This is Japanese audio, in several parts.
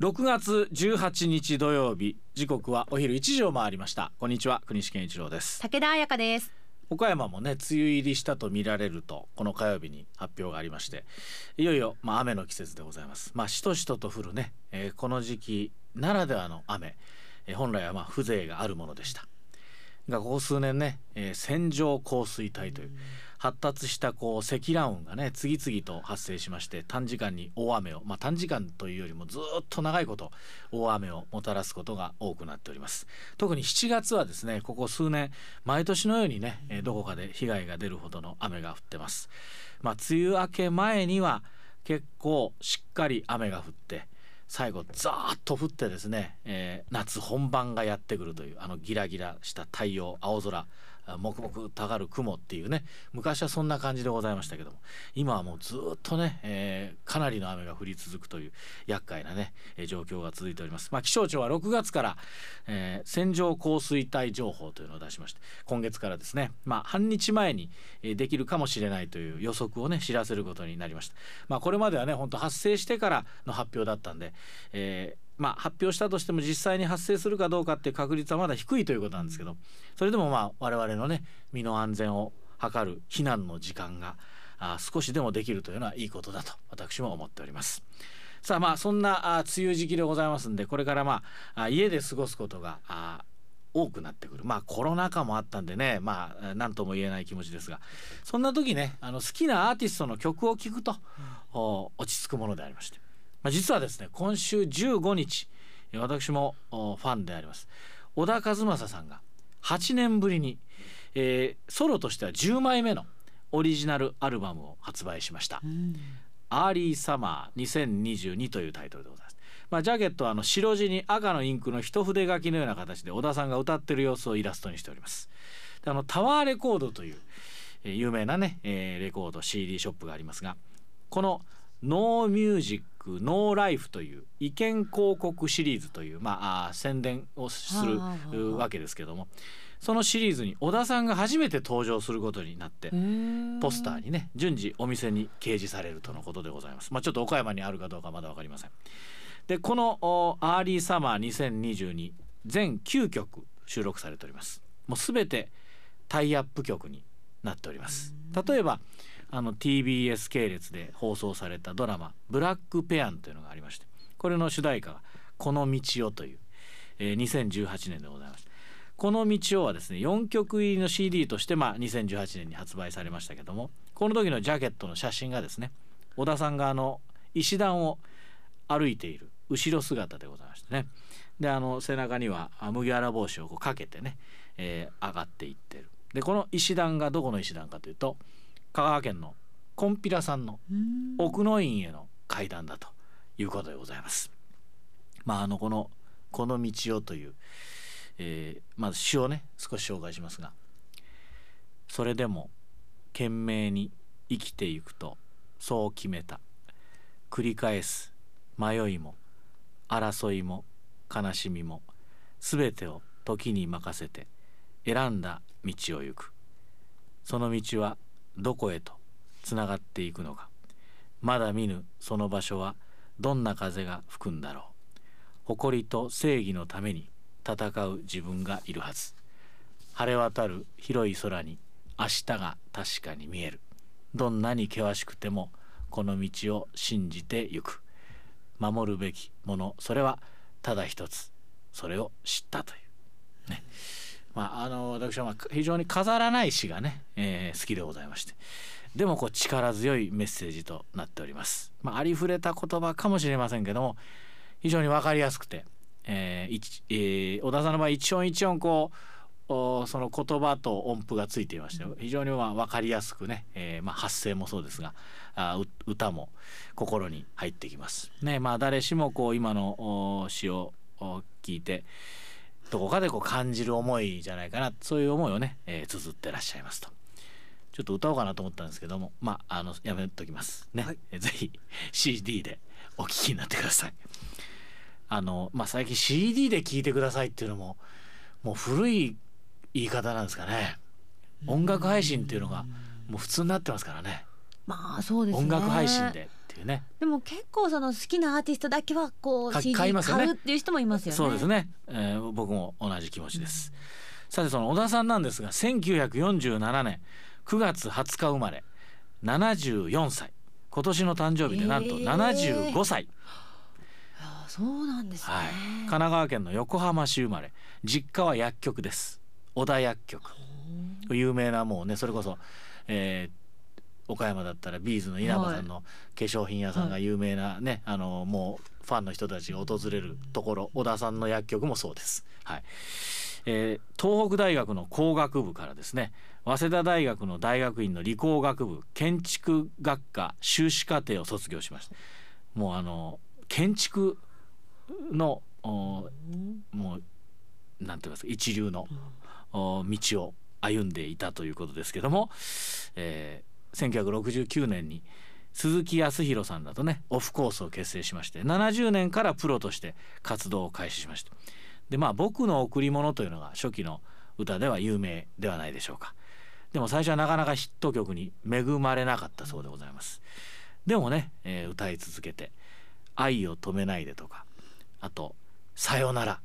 6月18日土曜日時刻はお昼1時を回りました。こんにちは国士健一郎です。武田彩香です。岡山もね梅雨入りしたと見られるとこの火曜日に発表がありましていよいよまあ雨の季節でございます。まあしとしとと降るね、えー、この時期ならではの雨、えー、本来はまあ風情があるものでした。がここ数年ね、えー、線状降水帯という発達したこう積乱雲がね次々と発生しまして短時間に大雨をまあ短時間というよりもずっと長いこと大雨をもたらすことが多くなっております。特に7月はですねここ数年毎年のようにねどこかで被害が出るほどの雨が降ってます。まあ梅雨明け前には結構しっかり雨が降って最後ザーッと降ってですね、えー、夏本番がやってくるというあのギラギラした太陽青空黙々たがる雲っていうね昔はそんな感じでございましたけども今はもうずっとね、えー、かなりの雨が降り続くという厄介なね、えー、状況が続いております。まあ、気象庁は6月から、えー、線状降水帯情報というのを出しまして今月からですね、まあ、半日前にできるかもしれないという予測をね知らせることになりました。まあ、これまではね本当発生してからの発表だったんで、えーまあ、発表したとしても実際に発生するかどうかっていう確率はまだ低いということなんですけどそれでもまあ我々のね身の安全を図る避難の時間があ少しでもできるというのはいいことだと私も思っております。さあまあそんなあ梅雨時期でございますんでこれからまあ家で過ごすことがあ多くなってくる。まあコロナ禍もあったんでねまあ何とも言えない気持ちですがそんな時ねあの好きなアーティストの曲を聴くと、うん、落ち着くものでありましてまあ、実はですね今週15日私もファンであります小田和正さんが8年ぶりに、えー、ソロとしては10枚目のオリジナルアルバムを発売しました「Early Summer 2022」というタイトルでございます。まあ、ジャケットはあの白地に赤のインクの一筆書きのような形で小田さんが歌ってる様子をイラストにしております。であのタワーレコードという、えー、有名なね、えー、レコード CD ショップがありますがこの No Music No Life という意見広告シリーズというまあ宣伝をするわけですけどもそのシリーズに小田さんが初めて登場することになってポスターにね順次お店に掲示されるとのことでございます。まあ、ちょっと岡山にあるかどうかまだ分かりません。でこのアーリーサマー2022全9曲収録されております。もうすべてタイアップ曲になっております。例えばあの TBS 系列で放送されたドラマ「ブラックペアン」というのがありましてこれの主題歌が「この道を」という、えー、2018年でございます。この道をはですね4曲入りの CD として、まあ、2018年に発売されましたけどもこの時のジャケットの写真がですね小田さんがあの石段を歩いている後ろ姿でございましてねであの背中には麦わら帽子をこうかけてね、えー、上がっていってるでこの石段がどこの石段かというと香川県のコンピラさんの奥の院への階段だということでございます。まああのこの「この道を」という、えー、まず詩をね少し紹介しますが「それでも懸命に生きていくとそう決めた。繰り返す。迷いも争いも悲しみも全てを時に任せて選んだ道を行く。その道はどこへとつながっていくのか。まだ見ぬその場所はどんな風が吹くんだろう。誇りと正義のために戦う自分がいるはず。晴れ渡る広い空に明日が確かに見える。どんなに険しくてもこの道を信じてゆく。守るべきものそれはただ一つ。それを知ったという。ね。まあ、あの私はま非常に飾らない詩がね、えー、好きでございましてでもこう力強いメッセージとなっております、まあ、ありふれた言葉かもしれませんけども非常に分かりやすくて、えーえー、小田さんの場合一音一音こうその言葉と音符がついていまして非常にまあ分かりやすくね、えー、まあ発声もそうですがあ歌も心に入ってきます。ねまあ、誰しもこう今の詩を聞いてどこかでこう感じる思いじゃないかな。そういう思いをね、えー、綴ってらっしゃいますと。ちょっと歌おうかなと思ったんですけども。まああのやめときます。ね、はい、えぜひ CD でお聴きになってください。あのまあ最近 CD で聴いてくださいっていうのももう古い言い方なんですかね。音楽配信っていうのがもう普通になってますからね。まあそうです、ね、音楽配信でいいうね。でも結構その好きなアーティストだけはこうか CD 買買いますよね。うっていう人もいますよね。そうですね、えー僕も同じ気持ちです、さてその小田さんなんですが1947年9月20日生まれ74歳今年の誕生日でなんとへー。75歳、あそうなんですね。はい、神奈川県の横浜市生まれ。実家は薬局です。小田薬局。有名なもうねそれこそ、えー岡山だったらビーズの稲葉さんの化粧品屋さんが有名なね、あのもうファンの人たちが訪れるところ小田さんの薬局もそうです。はい。えー東北大学の工学部からですね早稲田大学の大学院の理工学部建築学科修士課程を卒業しました。もうあの建築のおもうなんて言いますか一流のお道を歩んでいたということですけども、えー1969年に鈴木康弘さんらとねオフコースを結成しまして70年からプロとして活動を開始しました。でまあ「僕の贈り物」というのが初期の歌では有名ではないでしょうか。でも最初はなかなかヒット曲に恵まれなかったそうでございます。でもね、えー歌い続けて「愛を止めないで」とかあと「さよなら」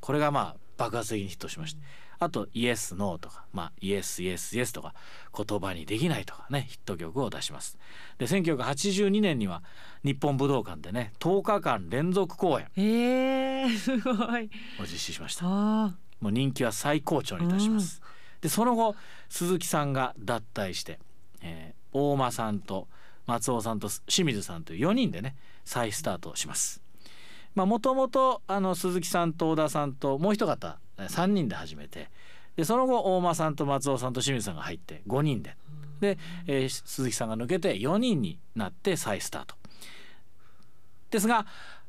これがまあ爆発的にヒットしましてあと「イエス・ノー」とか「まあ、イエス・イエス・イエス」とか「言葉にできない」とかねヒット曲を出しますで1982年には日本武道館でね10日間連続公演えー、すごい。を実施しましたあもう人気は最高潮に達します。でその後鈴木さんが脱退して、えー大間さんと松尾さんと清水さんという4人でね再スタートします。まあもともとあの鈴木さんと小田さんともう一方3人で始めてでその後大間さんと松尾さんと清水さんが入って5人でで、えー鈴木さんが抜けて4人になって再スタート。ですが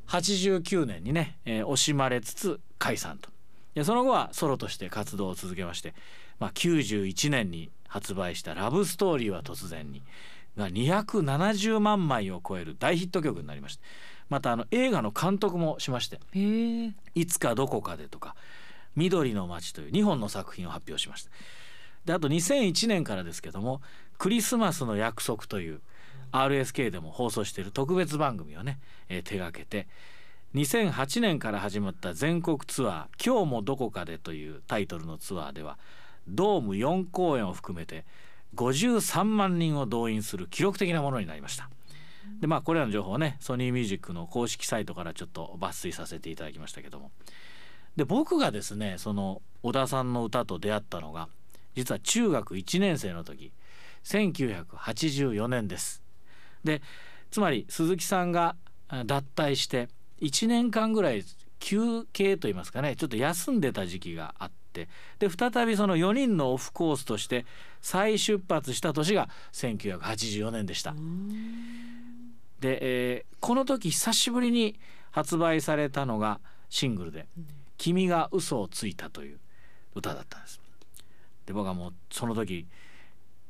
89年にね、えー惜しまれつつ解散とでその後はソロとして活動を続けまして、まあ、91年に発売した「ラブストーリーは突然に」が270万枚を超える大ヒット曲になりましてまたあの映画の監督もしましてーへえ。「いつかどこかで」とか「緑の街」という2本の作品を発表しました。であと2001年からですけども「クリスマスの約束」という RSK でも放送している特別番組をね、えー手がけて2008年から始まった全国ツアー「今日もどこかで」というタイトルのツアーではドーム4公演を含めて53万人を動員する記録的なものになりました。でまあこれらの情報をねソニーミュージックの公式サイトからちょっと抜粋させていただきましたけどもで僕がですねその小田さんの歌と出会ったのが実は中学1年生の時1984年です。でつまり鈴木さんがあ脱退して1年間ぐらい休憩といいますかねちょっと休んでた時期があってで再びその4人のオフコースとして再出発した年が1984年でした。で、えーこの時久しぶりに発売されたのがシングルで「君が嘘をついた」という歌だったんです。で僕はもうその時、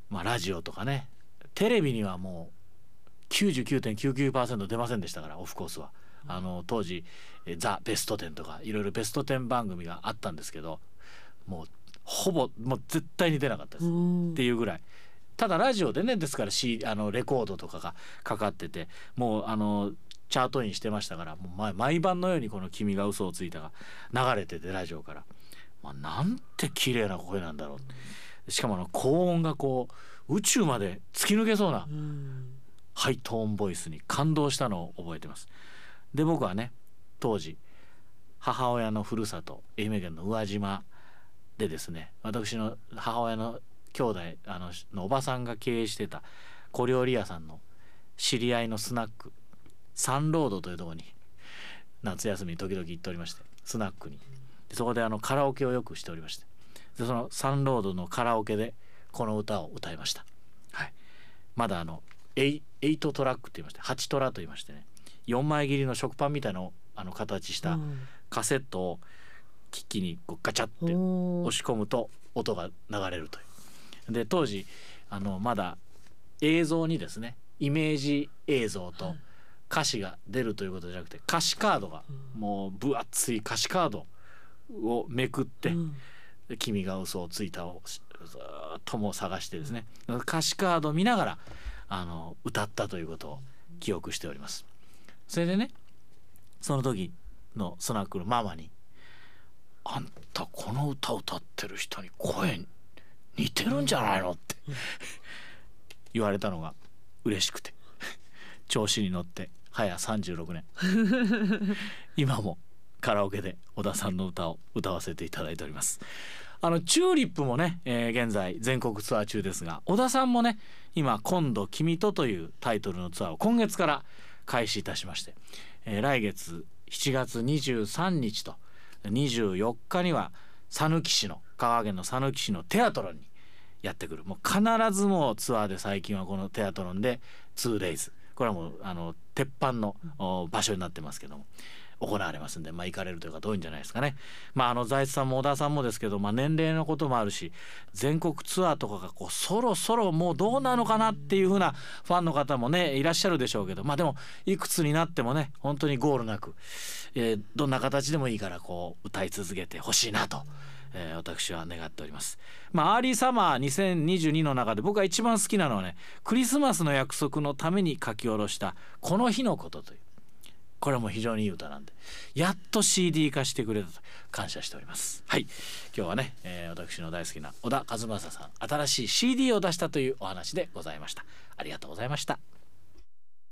まあ、ラジオとかねテレビにはもう99.99%出ませんでしたからオフコースは。あの当時「えーザ・ベストテン」とかいろいろベストテン番組があったんですけどもうほぼもう絶対に出なかったです。っていうぐらいただラジオでねですから、C、あのレコードとかがかかっててもうあのチャートインしてましたからもう毎毎晩のようにこの「君が嘘をついた」が流れててラジオから、まあ、なんて綺麗な声なんだろうしかもあの高音がこう宇宙まで突き抜けそうなハイトーンボイスに感動したのを覚えてます。で僕はね当時母親のふるさと愛媛県の宇和島でですね私の母親の兄弟あののおばさんが経営してた小料理屋さんの知り合いのスナックサンロードというところに夏休みに時々行っておりましてスナックに。でそこであのカラオケをよくしておりまして。でそのサンロードのカラオケでこの歌を歌いました、はい、まだあの 8, 8トラックって言いまして8トラと言いましてね。4枚切りの食パンみたいなのあの形したカセットを機器にこうガチャってお押し込むと音が流れるという。で当時あのまだ映像にですねイメージ映像と歌詞が出るということじゃなくて歌詞カードがもう分厚い歌詞カードをめくって「で君が嘘をついた」をずーっともう探してですね。歌詞カードを見ながらあの歌ったということを記憶しております。それでねその時のスナックのママに「あんたこの歌歌ってる人に声似てるんじゃないの?」って言われたのが嬉しくて調子に乗って早36年今もカラオケで小田さんの歌を歌わせていただいております。あのチューリップもね、えー現在全国ツアー中ですが小田さんもね今「今度君と」というタイトルのツアーを今月から開始いたしまして、えー来月7月23日と24日には讃岐市の香川県の讃岐市のテアトロンにやってくる。もう必ずもうツアーで最近はこのテアトロンで 2days これはもうあの鉄板のお場所になってますけども行われますんで、まあ、行かれるという方多いんじゃないですかね。まあ、あの財津さんも小田さんもですけど、まあ、年齢のこともあるし全国ツアーとかがこうそろそろもうどうなのかなっていう風なファンの方もねいらっしゃるでしょうけどまあでもいくつになってもね本当にゴールなく、えーどんな形でもいいからこう歌い続けてほしいなと。えー私は願っております。まあアーリーサマー2022の中で僕が一番好きなのはねクリスマスの約束のために書き下ろした「この日のこと」という。これも非常にいい歌なんで。やっと CD 化してくれたと感謝しております。はい。今日はね、えー私の大好きな小田和正さん新しい CD を出したというお話でございました。ありがとうございました。